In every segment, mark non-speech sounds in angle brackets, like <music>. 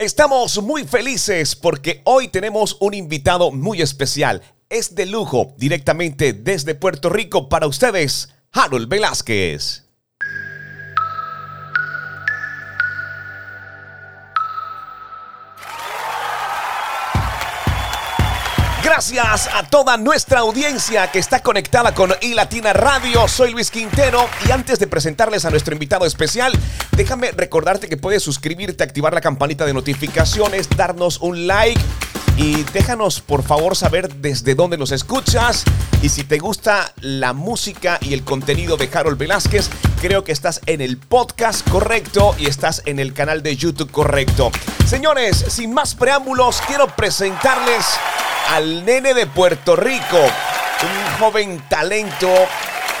Estamos muy felices porque hoy tenemos un invitado muy especial. Es de lujo, directamente desde Puerto Rico para ustedes, Harold Velázquez. Gracias a toda nuestra audiencia que está conectada con iLatina Radio. Soy Luis Quintero y antes de presentarles a nuestro invitado especial, déjame recordarte que puedes suscribirte, activar la campanita de notificaciones, darnos un like y déjanos por favor saber desde dónde nos escuchas y si te gusta la música y el contenido de Harold Velázquez, creo que estás en el podcast correcto y estás en el canal de YouTube correcto. Señores, sin más preámbulos, quiero presentarles al nene de Puerto Rico, un joven talento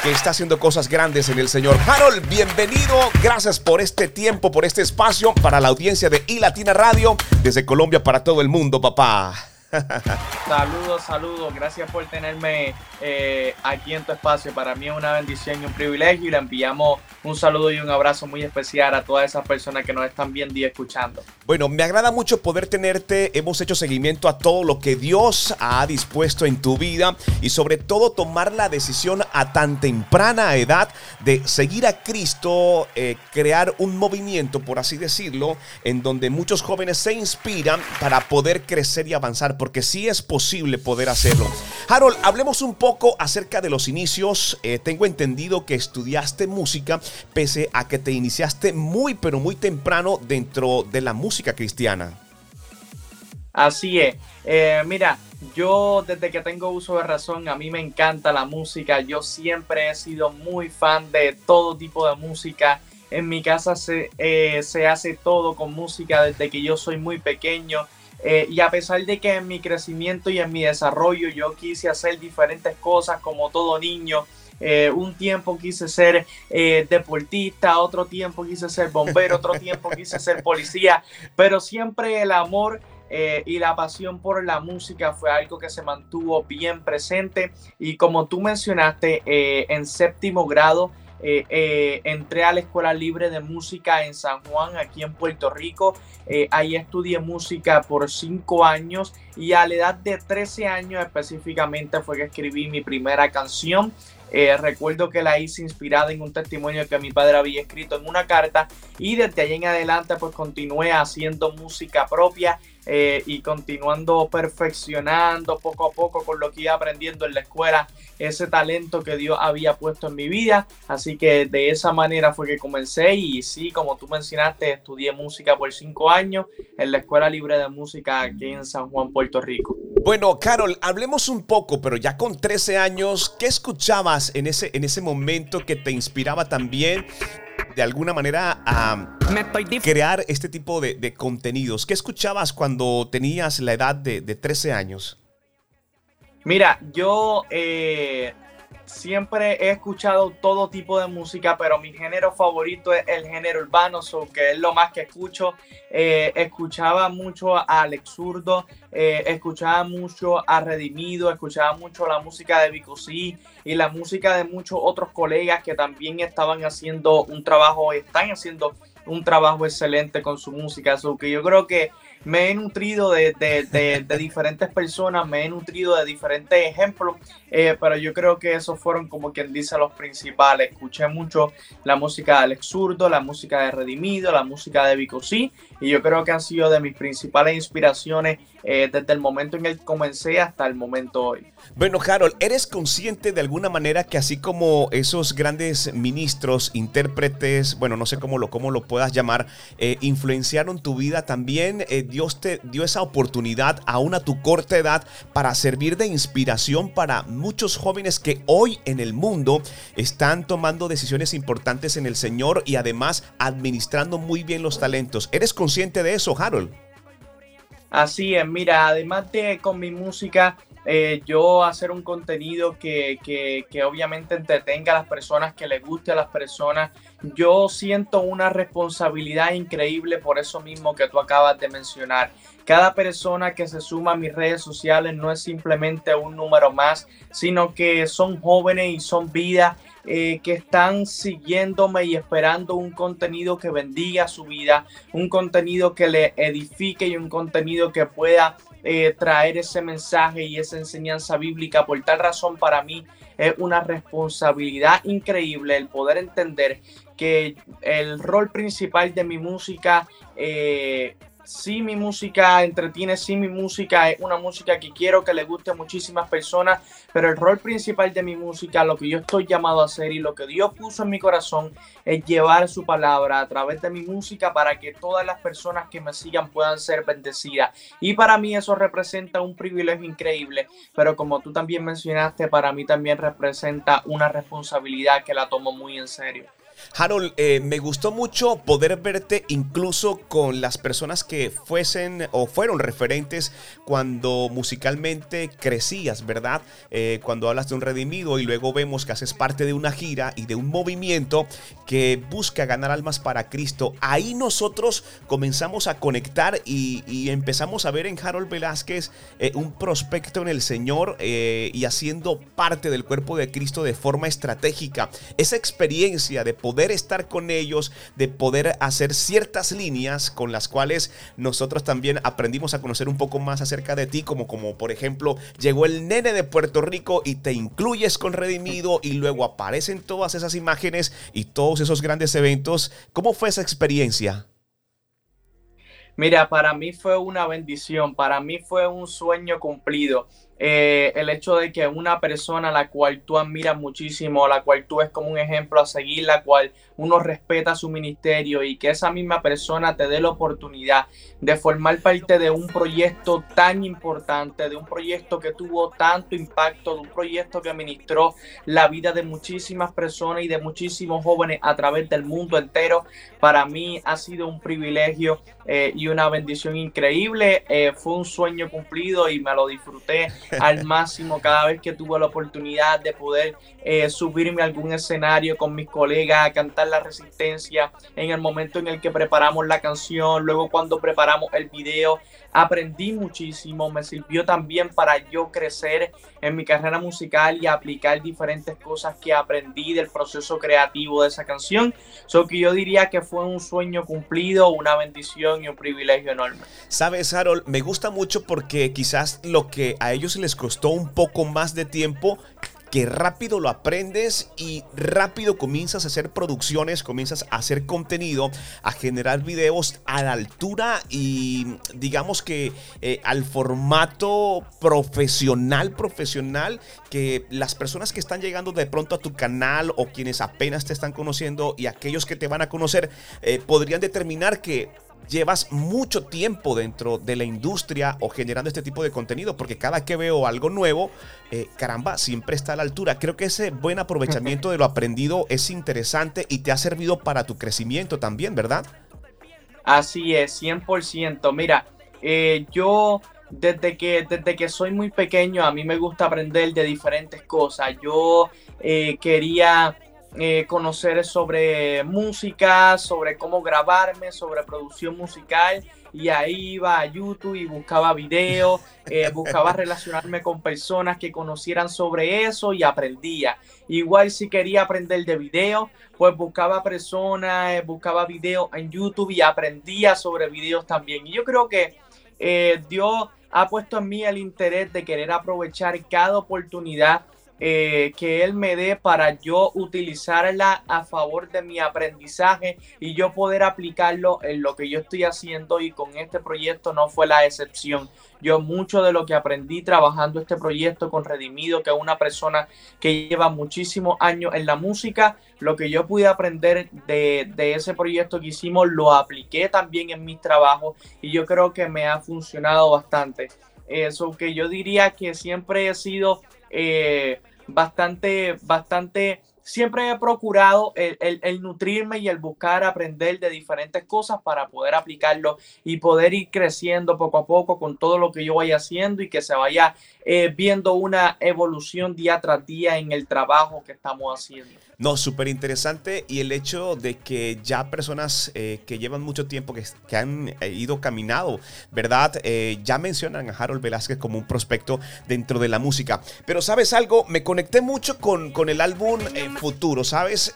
que está haciendo cosas grandes en el Señor. Harold, bienvenido. Gracias por este tiempo, por este espacio para la audiencia de iLatina Radio desde Colombia para todo el mundo, papá. <laughs> Saludos, saludos. Gracias por tenerme eh, aquí en tu espacio. Para mí es una bendición y un privilegio y le enviamos un saludo y un abrazo muy especial a todas esas personas que nos están viendo y escuchando. Bueno, me agrada mucho poder tenerte. Hemos hecho seguimiento a todo lo que Dios ha dispuesto en tu vida y sobre todo tomar la decisión a tan temprana edad de seguir a Cristo, eh, crear un movimiento, por así decirlo, en donde muchos jóvenes se inspiran para poder crecer y avanzar porque sí es posible poder hacerlo. Harold, hablemos un poco acerca de los inicios. Eh, tengo entendido que estudiaste música pese a que te iniciaste muy pero muy temprano dentro de la música cristiana. Así es. Eh, mira, yo desde que tengo uso de razón, a mí me encanta la música. Yo siempre he sido muy fan de todo tipo de música. En mi casa se, eh, se hace todo con música desde que yo soy muy pequeño. Eh, y a pesar de que en mi crecimiento y en mi desarrollo yo quise hacer diferentes cosas como todo niño, eh, un tiempo quise ser eh, deportista, otro tiempo quise ser bombero, otro tiempo quise ser policía, pero siempre el amor y la pasión por la música fue algo que se mantuvo bien presente. Y como tú mencionaste, en séptimo grado eh, eh, entré a la Escuela Libre de Música en San Juan, aquí en Puerto Rico. Eh, ahí estudié música por cinco años y a la edad de 13 años específicamente fue que escribí mi primera canción. recuerdo que la hice inspirada en un testimonio que mi padre había escrito en una carta y desde ahí en adelante pues continué haciendo música propia y continuando perfeccionando poco a poco con lo que iba aprendiendo en la escuela ese talento que Dios había puesto en mi vida. Así que de esa manera fue que comencé y sí, como tú mencionaste, estudié música por cinco años en la Escuela Libre de Música aquí en San Juan, Puerto Rico. Bueno, Carol, hablemos un poco, pero ya con 13 años, ¿qué escuchabas en ese, en ese momento que te inspiraba también de alguna manera a crear este tipo de, contenidos? ¿Qué escuchabas cuando tenías la edad de, de 13 años? Mira, yo eh, siempre he escuchado todo tipo de música, pero mi género favorito es el género urbano, que es lo más que escucho. Eh, escuchaba mucho a Alex Zurdo, eh, escuchaba mucho a Redimido, escuchaba mucho la música de Vico y la música de muchos otros colegas que también estaban haciendo un trabajo, están haciendo un trabajo excelente con su música. So que yo creo que me he nutrido de, diferentes personas, me he nutrido de diferentes ejemplos, eh, pero yo creo que esos fueron como quien dice los principales. Escuché mucho la música de Alex Zurdo, la música de Redimido, la música de Vico y yo creo que han sido de mis principales inspiraciones eh, desde el momento en el que comencé hasta el momento hoy. Bueno, Harold, ¿eres consciente de alguna manera que así como esos grandes ministros, intérpretes, bueno, no sé cómo lo, cómo lo puedas llamar, eh, influenciaron tu vida también? Dios te dio esa oportunidad aún a tu corta edad para servir de inspiración para muchos jóvenes que hoy en el mundo están tomando decisiones importantes en el Señor y además administrando muy bien los talentos. ¿Eres de eso, Harold? Así es, mira, además de con mi música, eh, yo hacer un contenido que, que, que, obviamente entretenga a las personas, que le guste a las personas, yo siento una responsabilidad increíble por eso mismo que tú acabas de mencionar. Cada persona que se suma a mis redes sociales no es simplemente un número más, sino que son jóvenes y son vidas eh, que están siguiéndome y esperando un contenido que bendiga su vida, un contenido que le edifique y un contenido que pueda eh, traer ese mensaje y esa enseñanza bíblica. Por tal razón, para mí es una responsabilidad increíble el poder entender que el rol principal de mi música eh, si mi música entretiene, si mi música es una música que quiero que le guste a muchísimas personas, pero el rol principal de mi música, lo que yo estoy llamado a hacer y lo que Dios puso en mi corazón es llevar su palabra a través de mi música para que todas las personas que me sigan puedan ser bendecidas. Y para mí eso representa un privilegio increíble, pero como tú también mencionaste, para mí también representa una responsabilidad que la tomo muy en serio. Harold, eh, me gustó mucho poder verte incluso con las personas que fuesen o fueron referentes cuando musicalmente crecías, ¿verdad? Eh, cuando hablas de un redimido y luego vemos que haces parte de una gira y de un movimiento que busca ganar almas para Cristo. Ahí nosotros comenzamos a conectar y, empezamos a ver en Harold Velázquez eh, un prospecto en el Señor y haciendo parte del cuerpo de Cristo de forma estratégica. Esa experiencia de poder estar con ellos, de poder hacer ciertas líneas con las cuales nosotros también aprendimos a conocer un poco más acerca de ti, como, como por ejemplo, llegó el nene de Puerto Rico y te incluyes con Redimido y luego aparecen todas esas imágenes y todos esos grandes eventos. ¿Cómo fue esa experiencia? Mira, para mí fue una bendición, para mí fue un sueño cumplido. Eh, el hecho de que una persona a la cual tú admiras muchísimo, a la cual tú ves como un ejemplo a seguir, la cual uno respeta su ministerio y que esa misma persona te dé la oportunidad de formar parte de un proyecto tan importante, de un proyecto que tuvo tanto impacto, de un proyecto que ministró la vida de muchísimas personas y de muchísimos jóvenes a través del mundo entero, para mí ha sido un privilegio eh, y una bendición increíble. Eh, fue un sueño cumplido y me lo disfruté <laughs> al máximo cada vez que tuve la oportunidad de poder eh, subirme a algún escenario con mis colegas a cantar la resistencia en el momento en el que preparamos la canción, luego cuando preparamos el video, aprendí muchísimo, me sirvió también para yo crecer en mi carrera musical y aplicar diferentes cosas que aprendí del proceso creativo de esa canción. So que yo diría que fue un sueño cumplido, una bendición y un privilegio enorme. Sabes, Harold, me gusta mucho porque quizás lo que a ellos les costó un poco más de tiempo que rápido lo aprendes y rápido comienzas a hacer producciones, comienzas a hacer contenido, a generar videos a la altura y digamos que eh, al formato profesional, profesional, que las personas que están llegando de pronto a tu canal o quienes apenas te están conociendo y aquellos que te van a conocer eh, podrían determinar que llevas mucho tiempo dentro de la industria o generando este tipo de contenido, porque cada que veo algo nuevo, eh, caramba, siempre está a la altura. Creo que ese buen aprovechamiento de lo aprendido es interesante y te ha servido para tu crecimiento también, ¿verdad? Así es, 100%. Mira, eh, yo desde que, desde que soy muy pequeño, a mí me gusta aprender de diferentes cosas. Yo eh, quería eh, conocer sobre música, sobre cómo grabarme, sobre producción musical. Y ahí iba a YouTube y buscaba videos, eh, <laughs> buscaba relacionarme con personas que conocieran sobre eso y aprendía. Igual si quería aprender de video, pues buscaba personas, eh, buscaba videos en YouTube y aprendía sobre videos también. Y yo creo que Dios ha puesto en mí el interés de querer aprovechar cada oportunidad eh, que Él me dé para yo utilizarla a favor de mi aprendizaje y yo poder aplicarlo en lo que yo estoy haciendo y con este proyecto no fue la excepción. Yo mucho de lo que aprendí trabajando este proyecto con Redimido, que es una persona que lleva muchísimos años en la música, lo que yo pude aprender de, de ese proyecto que hicimos lo apliqué también en mis trabajos y yo creo que me ha funcionado bastante. Eso que yo diría que siempre he sido eh, bastante, bastante, siempre he procurado el, nutrirme y el buscar aprender de diferentes cosas para poder aplicarlo y poder ir creciendo poco a poco con todo lo que yo vaya haciendo y que se vaya eh, viendo una evolución día tras día en el trabajo que estamos haciendo. No, súper interesante y el hecho de que ya personas eh, que llevan mucho tiempo, que, han eh, ido caminado, ¿verdad? Eh, ya mencionan a Harold Velázquez como un prospecto dentro de la música. Pero sabes algo, me conecté mucho con, con el álbum Futuro, ¿sabes?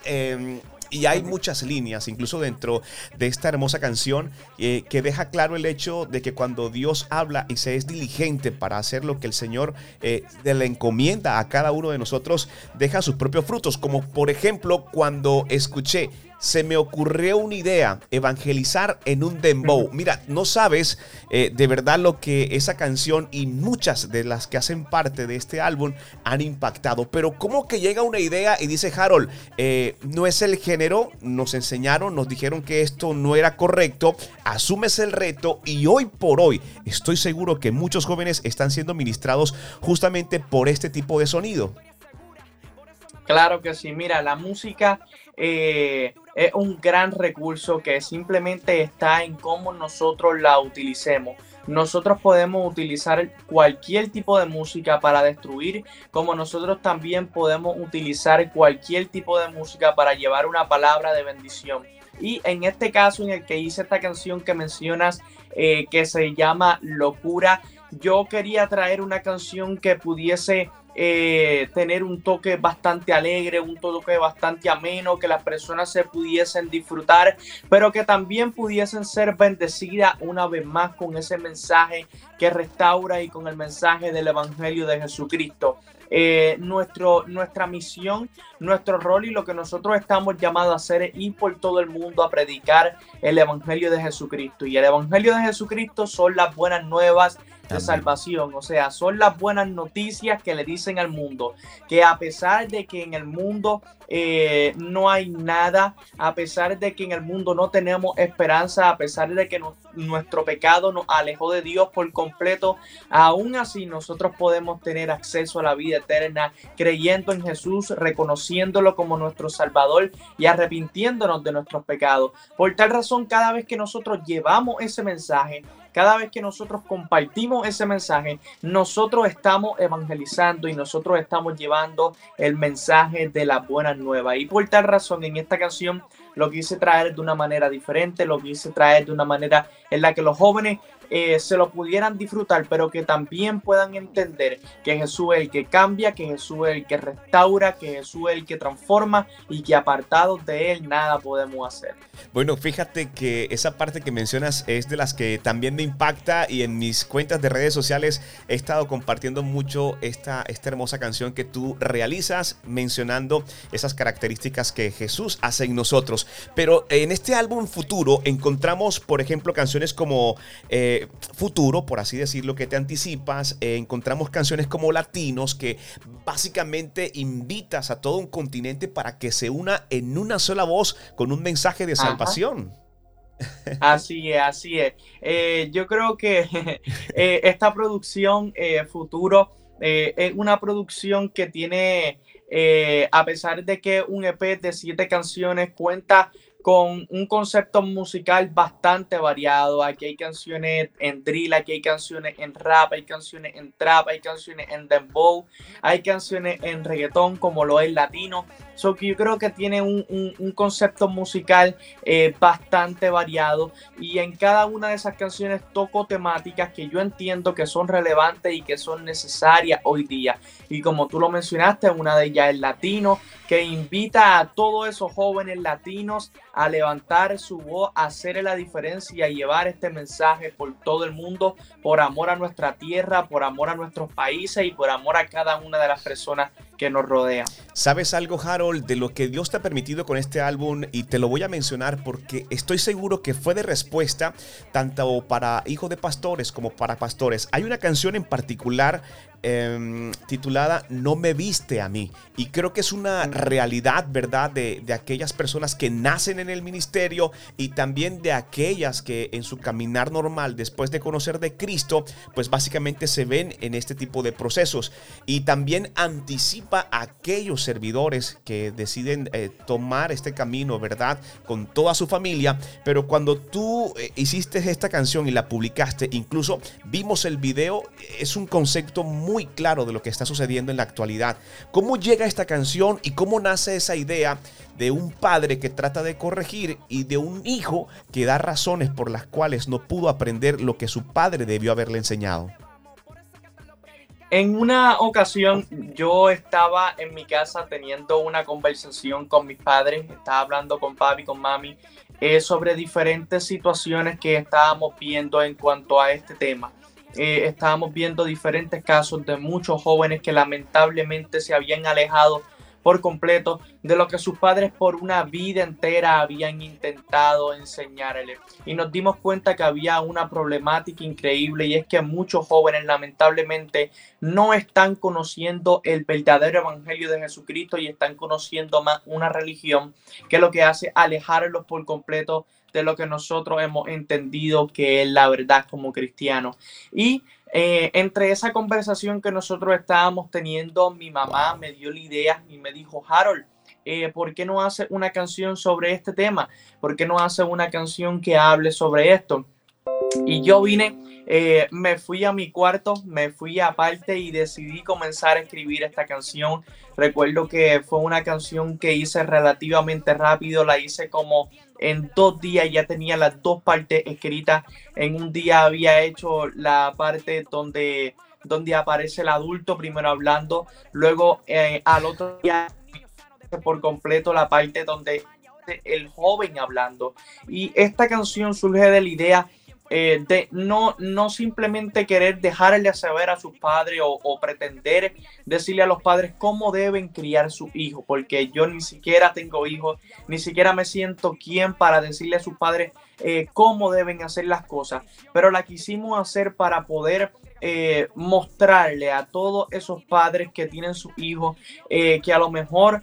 Y hay muchas líneas, incluso dentro de esta hermosa canción, eh, que deja claro el hecho de que cuando Dios habla y se es diligente para hacer lo que el Señor eh, le encomienda a cada uno de nosotros, deja sus propios frutos. Como por ejemplo cuando escuché se me ocurrió una idea, evangelizar en un dembow. Mira, no sabes eh, de verdad lo que esa canción y muchas de las que hacen parte de este álbum han impactado. Pero ¿cómo que llega una idea y dice Harold, eh, no es el género, nos enseñaron, nos dijeron que esto no era correcto, asumes el reto y hoy por hoy estoy seguro que muchos jóvenes están siendo ministrados justamente por este tipo de sonido. Claro que sí, mira, la música eh, es un gran recurso que simplemente está en cómo nosotros la utilicemos. Nosotros podemos utilizar cualquier tipo de música para destruir, como nosotros también podemos utilizar cualquier tipo de música para llevar una palabra de bendición. Y en este caso, en el que hice esta canción que mencionas, eh, que se llama Locura, yo quería traer una canción que pudiese eh, tener un toque bastante alegre, un toque bastante ameno, que las personas se pudiesen disfrutar, pero que también pudiesen ser bendecidas una vez más con ese mensaje que restaura y con el mensaje del Evangelio de Jesucristo. Eh, nuestro, nuestra misión, nuestro rol y lo que nosotros estamos llamados a hacer es ir por todo el mundo a predicar el Evangelio de Jesucristo. Y el Evangelio de Jesucristo son las buenas nuevas de salvación. O sea, son las buenas noticias que le dicen al mundo que a pesar de que en el mundo eh, no hay nada, a pesar de que en el mundo no tenemos esperanza, a pesar de que nuestro pecado nos alejó de Dios por completo, aún así nosotros podemos tener acceso a la vida eterna creyendo en Jesús, reconociéndolo como nuestro Salvador y arrepintiéndonos de nuestros pecados. Por tal razón, cada vez que nosotros llevamos ese mensaje, cada vez que nosotros compartimos ese mensaje, nosotros estamos evangelizando y nosotros estamos llevando el mensaje de la buena nueva. Y por tal razón, en esta canción lo quise traer de una manera diferente, lo quise traer de una manera en la que los jóvenes eh, se lo pudieran disfrutar, pero que también puedan entender que Jesús es el que cambia, que Jesús es el que restaura, que Jesús es el que transforma y que apartados de Él nada podemos hacer. Bueno, fíjate que esa parte que mencionas es de las que también me impacta y en mis cuentas de redes sociales he estado compartiendo mucho esta, esta hermosa canción que tú realizas mencionando esas características que Jesús hace en nosotros. Pero en este álbum futuro encontramos, por ejemplo, canciones como... Eh, futuro, por así decirlo, que te anticipas. Eh, encontramos canciones como Latinos que básicamente invitas a todo un continente para que se una en una sola voz con un mensaje de salvación. Así es, así es. Eh, yo creo que <laughs> eh, esta producción futuro es una producción que tiene, a pesar de que un EP de siete canciones cuenta con un concepto musical bastante variado. Aquí hay canciones en drill, aquí hay canciones en rap, hay canciones en trap, hay canciones en dembow, hay canciones en reggaetón como lo es latino. So que yo creo que tiene un, concepto musical eh, bastante variado y en cada una de esas canciones toco temáticas que yo entiendo que son relevantes y que son necesarias hoy día. Y como tú lo mencionaste, una de ellas es latino, que invita a todos esos jóvenes latinos a levantar su voz, a hacer la diferencia y a llevar este mensaje por todo el mundo, por amor a nuestra tierra, por amor a nuestros países y por amor a cada una de las personas que nos rodean. ¿Sabes algo, Harold, de lo que Dios te ha permitido con este álbum? Y te lo voy a mencionar porque estoy seguro que fue de respuesta tanto para hijos de pastores como para pastores. Hay una canción en particular Em, titulada No me viste a mí. Y creo que es una realidad, ¿verdad? De, de, aquellas personas que nacen en el ministerio y también de aquellas que en su caminar normal, después de conocer de Cristo, pues básicamente se ven en este tipo de procesos. Y también anticipa a aquellos servidores que deciden eh, tomar este camino, ¿verdad? Con toda su familia, pero cuando tú eh, hiciste esta canción y la publicaste, incluso vimos el video, es un concepto muy claro de lo que está sucediendo en la actualidad. ¿Cómo llega esta canción y cómo nace esa idea de un padre que trata de corregir y de un hijo que da razones por las cuales no pudo aprender lo que su padre debió haberle enseñado? En una ocasión yo estaba en mi casa teniendo una conversación con mis padres, estaba hablando con papi, con mami, eh, sobre diferentes situaciones que estábamos viendo en cuanto a este tema. Eh, estábamos viendo diferentes casos de muchos jóvenes que lamentablemente se habían alejado por completo de lo que sus padres por una vida entera habían intentado enseñarle. Y nos dimos cuenta que había una problemática increíble y es que muchos jóvenes lamentablemente no están conociendo el verdadero evangelio de Jesucristo y están conociendo más una religión que lo que hace alejarlos por completo de lo que nosotros hemos entendido que es la verdad como cristianos. Y eh, entre esa conversación que nosotros estábamos teniendo, mi mamá me dio la idea y me dijo, Harold, eh, ¿por qué no hace una canción sobre este tema? ¿Por qué no hace una canción que hable sobre esto? Y yo vine, eh, me fui a mi cuarto, me fui aparte y decidí comenzar a escribir esta canción. Recuerdo que fue una canción que hice relativamente rápido, la hice como en dos días, ya tenía las dos partes escritas. En un día había hecho la parte donde, donde aparece el adulto primero hablando, luego eh, al otro día por completo la parte donde el joven hablando. Y esta canción surge de la idea eh, de no, no simplemente querer dejarle saber a sus padres o, pretender decirle a los padres cómo deben criar su hijo, porque yo ni siquiera tengo hijos, ni siquiera me siento quien para decirle a sus padres eh, cómo deben hacer las cosas, pero la quisimos hacer para poder eh, mostrarle a todos esos padres que tienen sus hijos que a lo mejor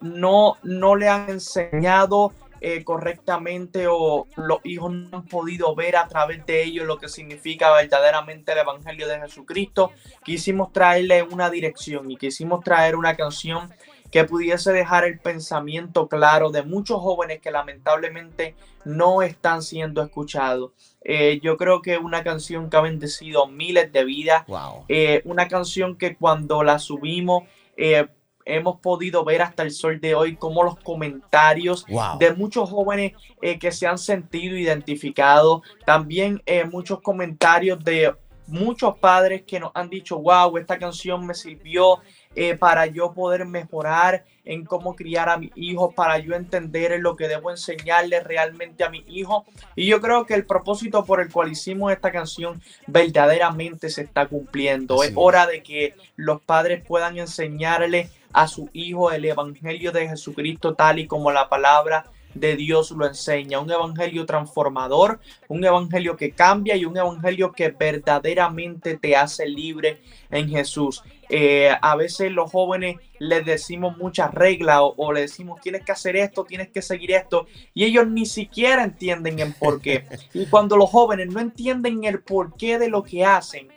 no, no le han enseñado eh, correctamente o los hijos no han podido ver a través de ellos lo que significa verdaderamente el Evangelio de Jesucristo, quisimos traerle una dirección y quisimos traer una canción que pudiese dejar el pensamiento claro de muchos jóvenes que lamentablemente no están siendo escuchados. Eh, yo creo que una canción que ha bendecido miles de vidas, eh, una canción que cuando la subimos, hemos podido ver hasta el sol de hoy como los comentarios de muchos jóvenes eh, que se han sentido identificados, también eh, muchos comentarios de muchos padres que nos han dicho, wow, esta canción me sirvió eh, para yo poder mejorar en cómo criar a mi hijo, para yo entender lo que debo enseñarle realmente a mi hijo. Y yo creo que el propósito por el cual hicimos esta canción verdaderamente se está cumpliendo. es hora de que los padres puedan enseñarle a su hijo el Evangelio de Jesucristo tal y como la palabra de Dios lo enseña, un evangelio transformador, un evangelio que cambia y un evangelio que verdaderamente te hace libre en Jesús. Eh, a veces los jóvenes les decimos muchas reglas o, o les decimos tienes que hacer esto, tienes que seguir esto y ellos ni siquiera entienden el por qué. Y cuando los jóvenes no entienden el porqué de lo que hacen,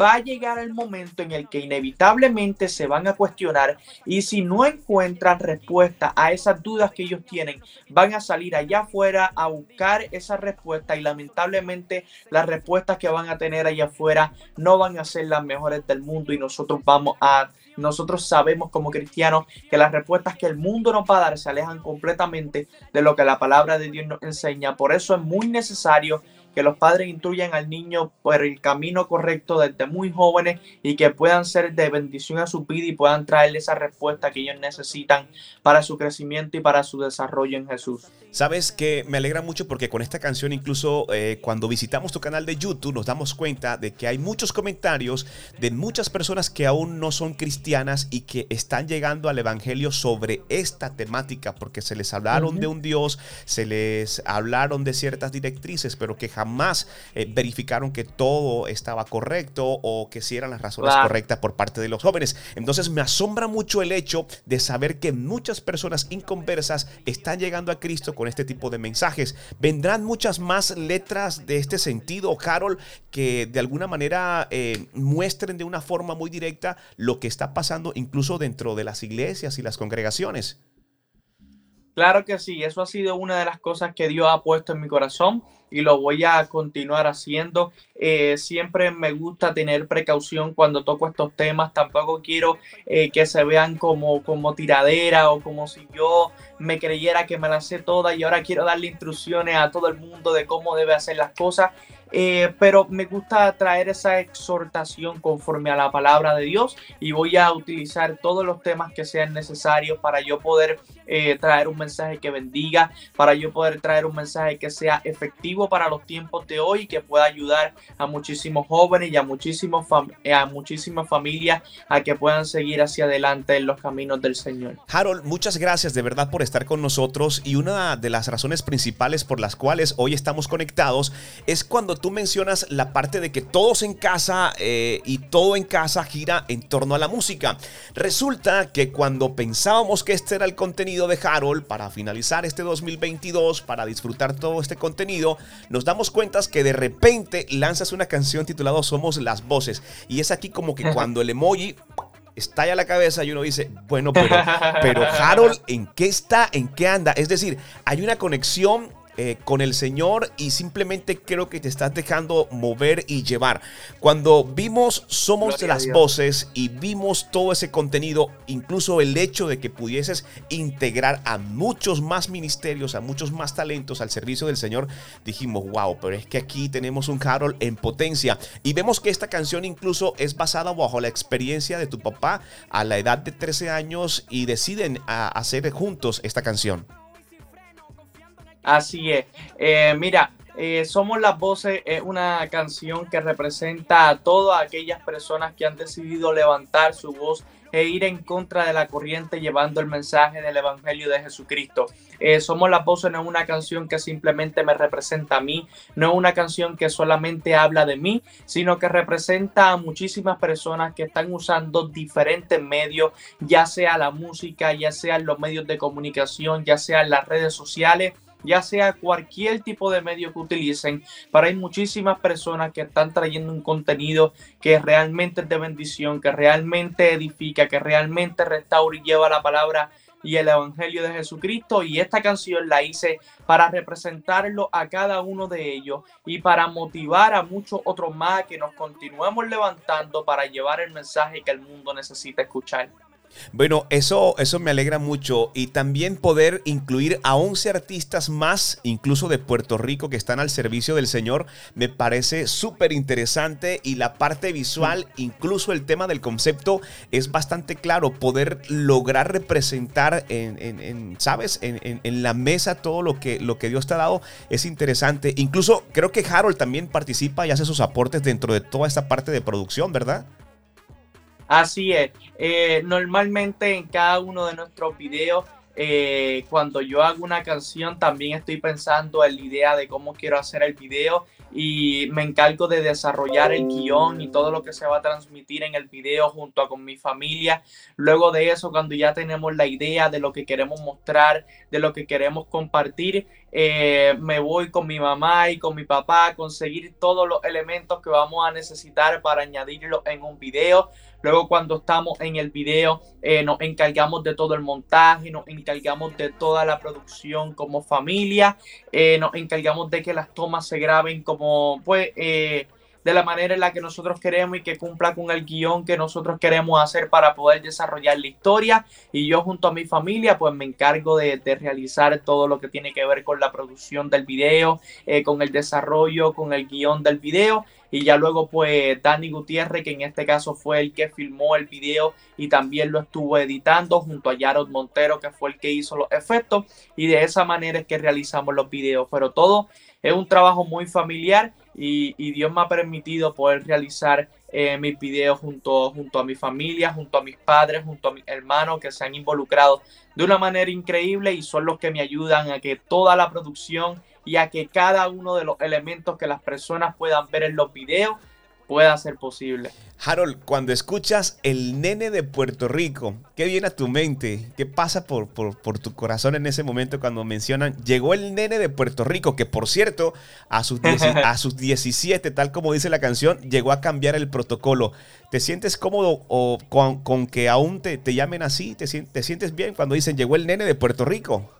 va a llegar el momento en el que inevitablemente se van a cuestionar y si no encuentran respuesta a esas dudas que ellos tienen, van a salir allá afuera a buscar esa respuesta y lamentablemente las respuestas que van a tener allá afuera no van a ser las mejores del mundo y nosotros vamos a nosotros sabemos como cristianos que las respuestas que el mundo nos va a dar se alejan completamente de lo que la palabra de Dios nos enseña. Por eso es muy necesario que los padres instruyan al niño por el camino correcto desde muy jóvenes y que puedan ser de bendición a su vida y puedan traerle esa respuesta que ellos necesitan para su crecimiento y para su desarrollo en Jesús. Sabes que me alegra mucho porque con esta canción incluso eh, cuando visitamos tu canal de YouTube nos damos cuenta de que hay muchos comentarios de muchas personas que aún no son cristianas y que están llegando al Evangelio sobre esta temática porque se les hablaron de un Dios, se les hablaron de ciertas directrices, pero que jamás jamás eh, verificaron que todo estaba correcto o que si eran las razones correctas por parte de los jóvenes. Entonces me asombra mucho el hecho de saber que muchas personas inconversas están llegando a Cristo con este tipo de mensajes. Vendrán muchas más letras de este sentido, Carol, que de alguna manera eh, muestren de una forma muy directa lo que está pasando incluso dentro de las iglesias y las congregaciones. Claro que sí, eso ha sido una de las cosas que Dios ha puesto en mi corazón y lo voy a continuar haciendo. Eh, siempre me gusta tener precaución cuando toco estos temas. Tampoco quiero eh, que se vean como, como tiradera o como si yo me creyera que me la sé toda y ahora quiero darle instrucciones a todo el mundo de cómo debe hacer las cosas. Eh, pero me gusta traer esa exhortación conforme a la palabra de Dios y voy a utilizar todos los temas que sean necesarios para yo poder eh, traer un mensaje que bendiga, para yo poder traer un mensaje que sea efectivo para los tiempos de hoy y que pueda ayudar a muchísimos jóvenes y a, muchísimos a muchísimas familias a que puedan seguir hacia adelante en los caminos del Señor. Harold, muchas gracias de verdad por estar con nosotros y una de las razones principales por las cuales hoy estamos conectados es cuando tú mencionas la parte de que todos en casa eh, y todo en casa gira en torno a la música. Resulta que cuando pensábamos que este era el contenido de Harold para finalizar este 2022, para disfrutar todo este contenido, nos damos cuenta que de repente lanzas una canción titulada Somos las Voces. Y es aquí como que <laughs> cuando el emoji estalla la cabeza y uno dice, bueno, pero, pero <laughs> Harold, ¿en qué está? ¿En qué anda? Es decir, hay una conexión eh, con el Señor y simplemente creo que te estás dejando mover y llevar. Cuando vimos Somos de las Voces y vimos todo ese contenido, incluso el hecho de que pudieses integrar a muchos más ministerios, a muchos más talentos al servicio del Señor, dijimos, wow, pero es que aquí tenemos un Carol en potencia. Y vemos que esta canción incluso es basada bajo la experiencia de tu papá a la edad de 13 años y deciden hacer juntos esta canción. Así es. Eh, mira, eh, Somos las Voces es una canción que representa a todas aquellas personas que han decidido levantar su voz e ir en contra de la corriente llevando el mensaje del Evangelio de Jesucristo. Eh, Somos las Voces no es una canción que simplemente me representa a mí, no es una canción que solamente habla de mí, sino que representa a muchísimas personas que están usando diferentes medios, ya sea la música, ya sean los medios de comunicación, ya sean las redes sociales ya sea cualquier tipo de medio que utilicen, para hay muchísimas personas que están trayendo un contenido que realmente es de bendición, que realmente edifica, que realmente restaura y lleva la palabra y el Evangelio de Jesucristo. Y esta canción la hice para representarlo a cada uno de ellos y para motivar a muchos otros más que nos continuemos levantando para llevar el mensaje que el mundo necesita escuchar. Bueno, eso, eso me alegra mucho y también poder incluir a 11 artistas más, incluso de Puerto Rico, que están al servicio del Señor, me parece súper interesante y la parte visual, incluso el tema del concepto, es bastante claro. Poder lograr representar en, ¿sabes? En, en, la mesa todo lo que, lo que Dios te ha dado es interesante. Incluso creo que Harold también participa y hace sus aportes dentro de toda esta parte de producción, ¿verdad? Así es. Eh, normalmente en cada uno de nuestros videos, eh, cuando yo hago una canción, también estoy pensando en la idea de cómo quiero hacer el video y me encargo de desarrollar el guion y todo lo que se va a transmitir en el video junto a con mi familia. Luego de eso, cuando ya tenemos la idea de lo que queremos mostrar, de lo que queremos compartir, eh, me voy con mi mamá y con mi papá a conseguir todos los elementos que vamos a necesitar para añadirlo en un video. Luego cuando estamos en el video eh, nos encargamos de todo el montaje, nos encargamos de toda la producción como familia, eh, nos encargamos de que las tomas se graben como pues eh, de la manera en la que nosotros queremos y que cumpla con el guion que nosotros queremos hacer para poder desarrollar la historia. Y yo junto a mi familia pues me encargo de, realizar todo lo que tiene que ver con la producción del video, eh, con el desarrollo, con el guion del video. Y ya luego pues Dani Gutiérrez, que en este caso fue el que filmó el video y también lo estuvo editando junto a Yarod Montero, que fue el que hizo los efectos. Y de esa manera es que realizamos los videos. Pero todo es un trabajo muy familiar y, Dios me ha permitido poder realizar eh, mis videos junto, junto a mi familia, junto a mis padres, junto a mis hermanos que se han involucrado de una manera increíble y son los que me ayudan a que toda la producción y a que cada uno de los elementos que las personas puedan ver en los videos pueda ser posible. Harold, cuando escuchas el nene de Puerto Rico, ¿qué viene a tu mente? ¿Qué pasa por, por, tu corazón en ese momento cuando mencionan, llegó el nene de Puerto Rico, que por cierto, a sus, <laughs> a sus 17, tal como dice la canción, llegó a cambiar el protocolo. ¿Te sientes cómodo o con, que aún te, te, llamen así? ¿Te, ¿Te sientes bien cuando dicen, llegó el nene de Puerto Rico?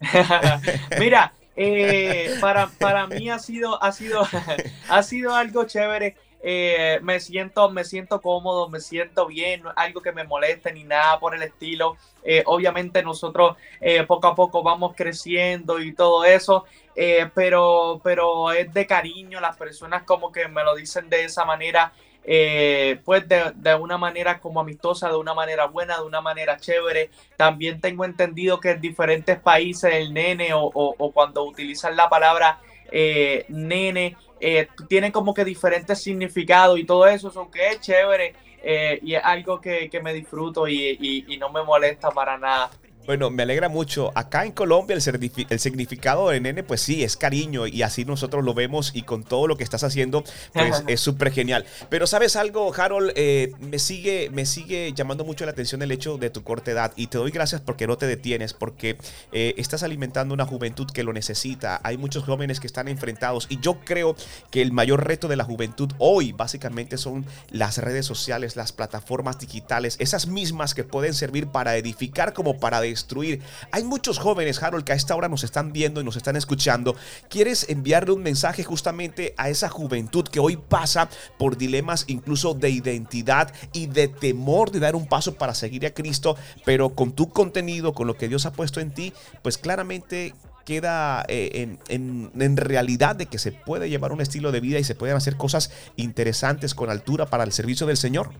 <laughs> Mira, eh, para, para mí ha sido, ha sido, <laughs> ha sido algo chévere eh, me siento, me siento cómodo, me siento bien, no es algo que me moleste ni nada por el estilo. Eh, obviamente nosotros eh, poco a poco vamos creciendo y todo eso, pero, pero es de cariño, las personas como que me lo dicen de esa manera. pues de, una manera como amistosa, de una manera buena, de una manera chévere. También tengo entendido que en diferentes países el nene o, o cuando utilizan la palabra nene eh, tienen como que diferentes significados y todo eso, eso que es chévere eh, y es algo que, me disfruto y, no me molesta para nada. Bueno, me alegra mucho. Acá en Colombia el, el, significado de nene, pues sí, es cariño y así nosotros lo vemos y con todo lo que estás haciendo, pues <laughs> es súper genial. Pero sabes algo, Harold, eh, me, sigue, me sigue llamando mucho la atención el hecho de tu corta edad y te doy gracias porque no te detienes, porque eh, estás alimentando una juventud que lo necesita. Hay muchos jóvenes que están enfrentados y yo creo que el mayor reto de la juventud hoy básicamente son las redes sociales, las plataformas digitales, esas mismas que pueden servir para edificar como para destruir. Hay muchos jóvenes, Harold, que a esta hora nos están viendo y nos están escuchando. ¿Quieres enviarle un mensaje justamente a esa juventud que hoy pasa por dilemas incluso de identidad y de temor de dar un paso para seguir a Cristo, pero con tu contenido, con lo que Dios ha puesto en ti, pues claramente queda eh, en, en, realidad de que se puede llevar un estilo de vida y se pueden hacer cosas interesantes con altura para el servicio del Señor?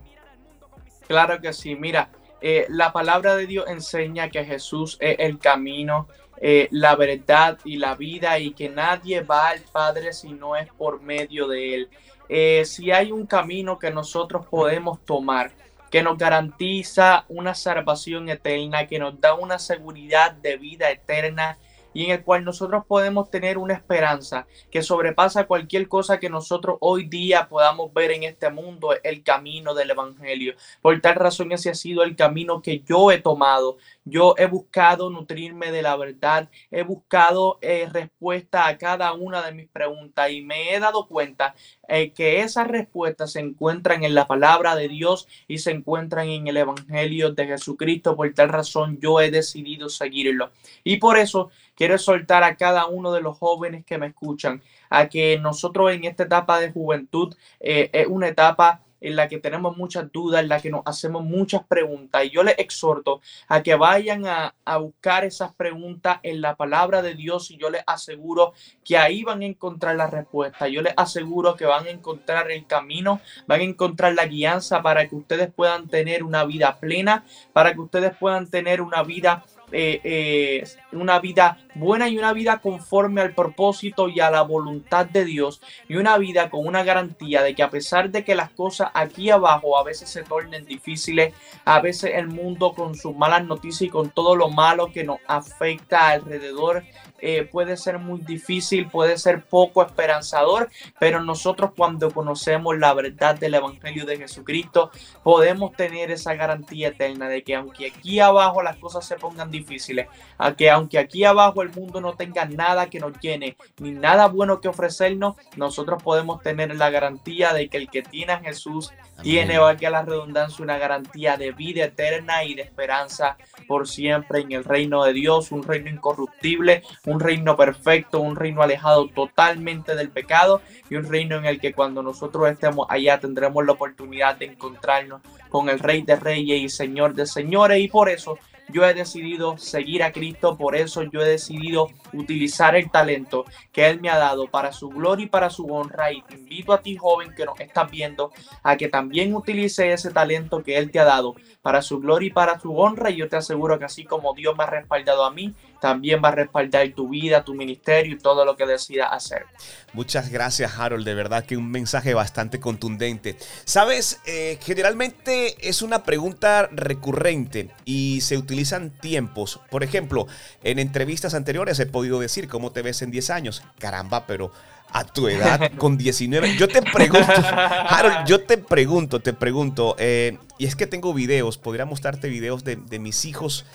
Claro que sí, mira, eh, la palabra de Dios enseña que Jesús es el camino, eh, la verdad y la vida y que nadie va al Padre si no es por medio de Él. Eh, si hay un camino que nosotros podemos tomar, que nos garantiza una salvación eterna, que nos da una seguridad de vida eterna, y en el cual nosotros podemos tener una esperanza que sobrepasa cualquier cosa que nosotros hoy día podamos ver en este mundo, el camino del Evangelio. Por tal razón ese ha sido el camino que yo he tomado. Yo he buscado nutrirme de la verdad, he buscado eh, respuesta a cada una de mis preguntas y me he dado cuenta eh, que esas respuestas se encuentran en la palabra de Dios y se encuentran en el Evangelio de Jesucristo. Por tal razón yo he decidido seguirlo. Y por eso quiero soltar a cada uno de los jóvenes que me escuchan a que nosotros en esta etapa de juventud eh, es una etapa en la que tenemos muchas dudas, en la que nos hacemos muchas preguntas. Y yo les exhorto a que vayan a, buscar esas preguntas en la palabra de Dios y yo les aseguro que ahí van a encontrar la respuesta. Yo les aseguro que van a encontrar el camino, van a encontrar la guianza para que ustedes puedan tener una vida plena, para que ustedes puedan tener una vida eh, eh, una vida buena y una vida conforme al propósito y a la voluntad de Dios y una vida con una garantía de que a pesar de que las cosas aquí abajo a veces se tornen difíciles, a veces el mundo con sus malas noticias y con todo lo malo que nos afecta alrededor eh, puede ser muy difícil, puede ser poco esperanzador, pero nosotros cuando conocemos la verdad del Evangelio de Jesucristo, podemos tener esa garantía eterna de que aunque aquí abajo las cosas se pongan difíciles, a que aunque aquí abajo el mundo no tenga nada que nos llene, ni nada bueno que ofrecernos, nosotros podemos tener la garantía de que el que tiene a Jesús tiene, valga la redundancia, una garantía de vida eterna y de esperanza por siempre en el reino de Dios, un reino incorruptible, un reino perfecto, un reino alejado totalmente del pecado y un reino en el que cuando nosotros estemos allá tendremos la oportunidad de encontrarnos con el Rey de Reyes y Señor de Señores y por eso yo he decidido seguir a Cristo, por eso yo he decidido utilizar el talento que Él me ha dado para su gloria y para su honra. Y te invito a ti, joven, que nos estás viendo, a que también utilice ese talento que Él te ha dado para su gloria y para su honra. Y yo te aseguro que así como Dios me ha respaldado a mí, también va a respaldar tu vida, tu ministerio y todo lo que decidas hacer. Muchas gracias, Harold. De verdad que un mensaje bastante contundente. Sabes, eh, generalmente es una pregunta recurrente y se utilizan tiempos. Por ejemplo, en entrevistas anteriores he podido decir cómo te ves en 10 años. Caramba, pero a tu edad, <laughs> con 19. Yo te pregunto, Harold, yo te pregunto, te pregunto, eh, y es que tengo videos, podría mostrarte videos de, mis hijos,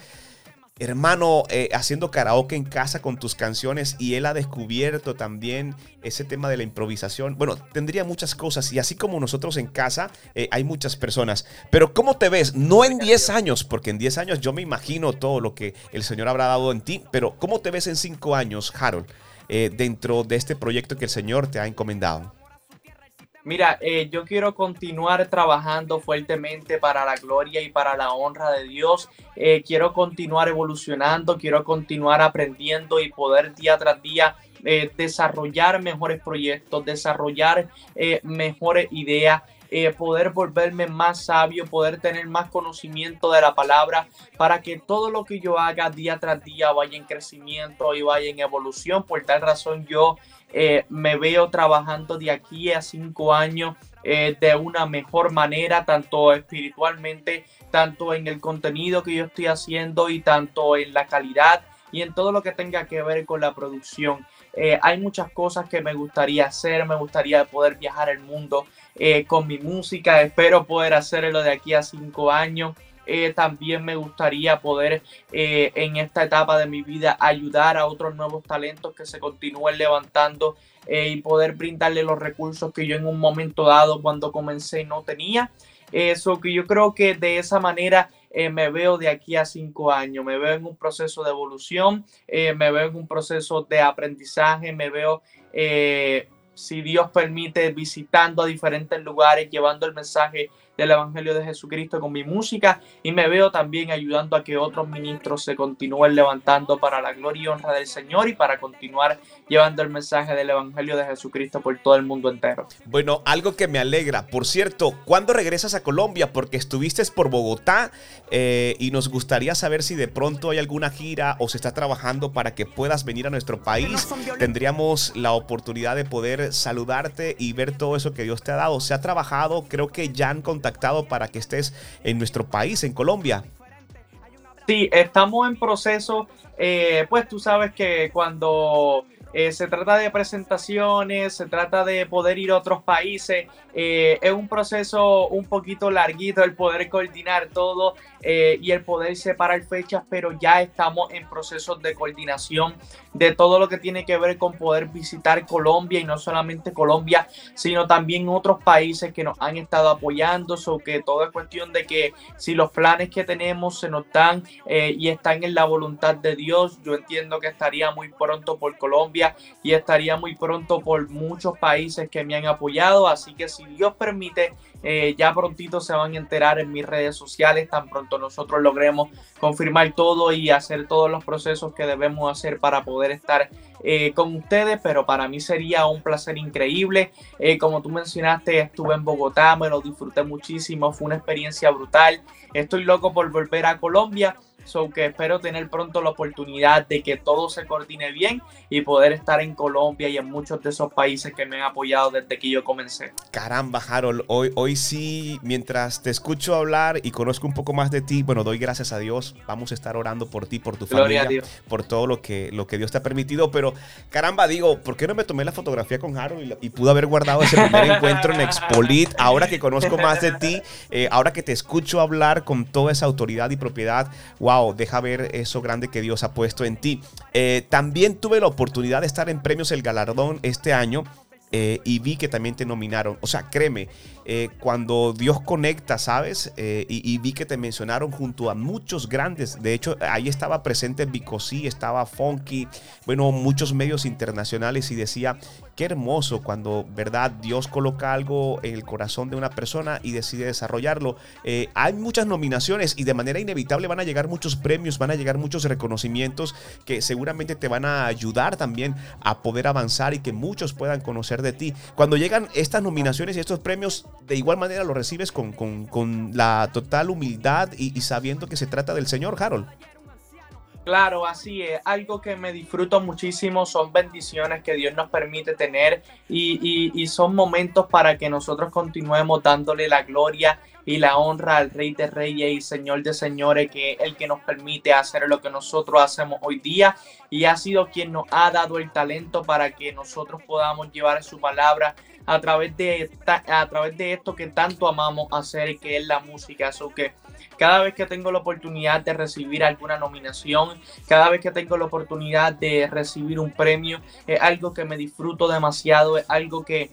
hermano, eh, haciendo karaoke en casa con tus canciones y él ha descubierto también ese tema de la improvisación. Bueno, tendría muchas cosas y así como nosotros en casa, eh, hay muchas personas. Pero ¿cómo te ves? No en 10 años, porque en 10 años yo me imagino todo lo que el Señor habrá dado en ti, pero ¿cómo te ves en 5 años, Harold? Eh, dentro de este proyecto que el Señor te ha encomendado? Mira, eh, yo quiero continuar trabajando fuertemente para la gloria y para la honra de Dios. Eh, quiero continuar evolucionando, quiero continuar aprendiendo y poder día tras día desarrollar mejores proyectos, desarrollar mejores ideas eh, poder volverme más sabio, poder tener más conocimiento de la palabra, para que todo lo que yo haga día tras día vaya en crecimiento y vaya en evolución. Por tal razón yo eh, me veo trabajando de aquí a cinco años eh, de una mejor manera, tanto espiritualmente, tanto en el contenido que yo estoy haciendo y tanto en la calidad y en todo lo que tenga que ver con la producción. Hay muchas cosas que me gustaría hacer, me gustaría poder viajar el mundo, eh, con mi música. Espero poder hacerlo de aquí a cinco años. Eh, también me gustaría poder eh, en esta etapa de mi vida ayudar a otros nuevos talentos que se continúen levantando y poder brindarle los recursos que yo en un momento dado cuando comencé no tenía. Eso que yo creo que de esa manera me veo de aquí a cinco años, me veo en un proceso de evolución, me veo en un proceso de aprendizaje, me veo si Dios permite, visitando a diferentes lugares, llevando el mensaje del Evangelio de Jesucristo con mi música y me veo también ayudando a que otros ministros se continúen levantando para la gloria y honra del Señor y para continuar llevando el mensaje del Evangelio de Jesucristo por todo el mundo entero. Bueno, algo que me alegra. Por cierto, ¿cuándo regresas a Colombia? Porque estuviste por Bogotá eh, y nos gustaría saber si de pronto hay alguna gira o se está trabajando para que puedas venir a nuestro país. Tendríamos la oportunidad de poder saludarte y ver todo eso que Dios te ha dado. Se ha trabajado, creo que ya han contactado para que estés en nuestro país, en Colombia. Sí, estamos en proceso. Eh, pues tú sabes que cuando eh, se trata de presentaciones, se trata de poder ir a otros países. Eh, es un proceso un poquito larguito el poder coordinar todo eh, y el poder separar fechas, pero ya estamos en procesos de coordinación de todo lo que tiene que ver con poder visitar Colombia y no solamente Colombia, sino también otros países que nos han estado apoyando. So que todo es cuestión de que si los planes que tenemos se nos dan y están en la voluntad de Dios, yo entiendo que estaría muy pronto por Colombia y estaría muy pronto por muchos países que me han apoyado. Así que si Dios permite, eh, ya prontito se van a enterar en mis redes sociales, tan pronto nosotros logremos confirmar todo y hacer todos los procesos que debemos hacer para poder estar eh, con ustedes, pero para mí sería un placer increíble. Eh, como tú mencionaste, estuve en Bogotá, me lo disfruté muchísimo, fue una experiencia brutal. Estoy loco por volver a Colombia So que espero tener pronto la oportunidad de que todo se coordine bien y poder estar en Colombia y en muchos de esos países que me han apoyado desde que yo comencé. Caramba, Harold, hoy, hoy sí, mientras te escucho hablar y conozco un poco más de ti, bueno, doy gracias a Dios. Vamos a estar orando por ti, por tu familia, por todo lo que, lo que Dios te ha permitido. Pero caramba, digo, ¿por qué no me tomé la fotografía con Harold y, pude haber guardado ese primer encuentro en Expolit? Ahora que conozco más de ti, eh, ahora que te escucho hablar con toda esa autoridad y propiedad, wow deja ver eso grande que Dios ha puesto en ti. Eh, también tuve la oportunidad de estar en Premios El Galardón este año. Eh, y vi que también te nominaron. O sea, créeme, eh, cuando Dios conecta, ¿sabes? y, vi que te mencionaron junto a muchos grandes. De hecho, ahí estaba presente Bicosí, estaba Funky, bueno, muchos medios internacionales y decía, Qué hermoso cuando, ¿verdad? Dios coloca algo en el corazón de una persona y decide desarrollarlo. Eh, hay muchas nominaciones y de manera inevitable van a llegar muchos premios, van a llegar muchos reconocimientos que seguramente te van a ayudar también a poder avanzar y que muchos puedan conocer de ti. Cuando llegan estas nominaciones y estos premios, de igual manera los recibes con, la total humildad y sabiendo que se trata del Señor, Harold. Claro, así es. Algo que me disfruto muchísimo son bendiciones que Dios nos permite tener y, son momentos para que nosotros continuemos dándole la gloria y la honra al Rey de Reyes y Señor de Señores, que es el que nos permite hacer lo que nosotros hacemos hoy día y ha sido quien nos ha dado el talento para que nosotros podamos llevar su palabra a través de, a través de esto que tanto amamos hacer, que es la música. Así cada vez que tengo la oportunidad de recibir alguna nominación, cada vez que tengo la oportunidad de recibir un premio, es algo que me disfruto demasiado, es algo que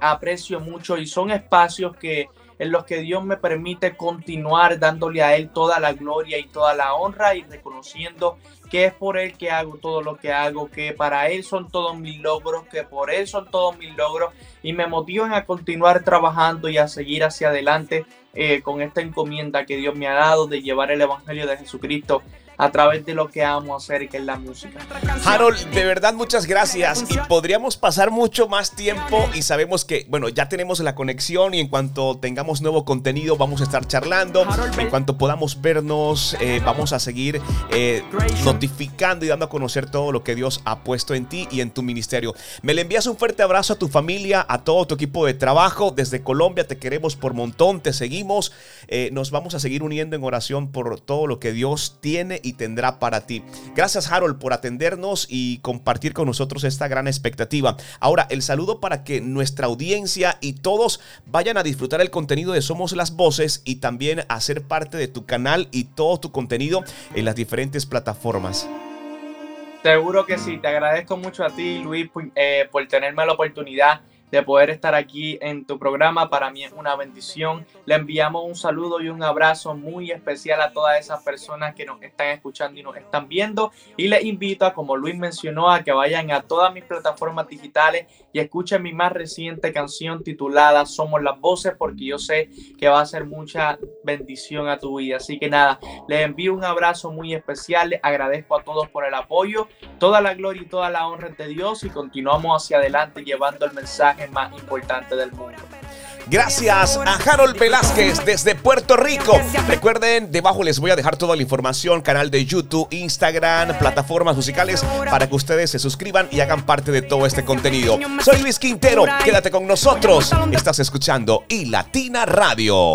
aprecio mucho y son espacios que en los que Dios me permite continuar dándole a Él toda la gloria y toda la honra y reconociendo que es por Él que hago todo lo que hago, que para Él son todos mis logros, que por Él son todos mis logros y me motivan a continuar trabajando y a seguir hacia adelante eh, con esta encomienda que Dios me ha dado de llevar el Evangelio de Jesucristo a través de lo que amo hacer, que es la música. Harold, de verdad muchas gracias y podríamos pasar mucho más tiempo y sabemos que, bueno, ya tenemos la conexión y en cuanto tengamos nuevo contenido vamos a estar charlando, en cuanto podamos vernos eh, vamos a seguir eh, notificando y dando a conocer todo lo que Dios ha puesto en ti y en tu ministerio. Me le envías un fuerte abrazo a tu familia, a todo tu equipo de trabajo desde Colombia, te queremos por montón, te seguimos, eh, nos vamos a seguir uniendo en oración por todo lo que Dios tiene y tendrá para ti. Gracias Harold por atendernos y compartir con nosotros esta gran expectativa. Ahora, el saludo para que nuestra audiencia y todos vayan a disfrutar el contenido de Somos las Voces y también a ser parte de tu canal y todo tu contenido en las diferentes plataformas. Seguro que sí, te agradezco mucho a ti Luis eh, por tenerme la oportunidad de poder estar aquí en tu programa. Para mí es una bendición. Le enviamos un saludo y un abrazo muy especial a todas esas personas que nos están escuchando y nos están viendo. Y les invito a, como Luis mencionó, a que vayan a todas mis plataformas digitales y escuchen mi más reciente canción titulada Somos las Voces, porque yo sé que va a ser mucha bendición a tu vida. Así que nada, les envío un abrazo muy especial. Les agradezco a todos por el apoyo. Toda la gloria y toda la honra de Dios y continuamos hacia adelante llevando el mensaje más importante del mundo. Gracias a Harold Velázquez desde Puerto Rico. Recuerden, debajo les voy a dejar toda la información, canal de YouTube, Instagram, plataformas musicales, para que ustedes se suscriban y hagan parte de todo este contenido. Soy Luis Quintero, quédate con nosotros. Estás escuchando y Latina Radio.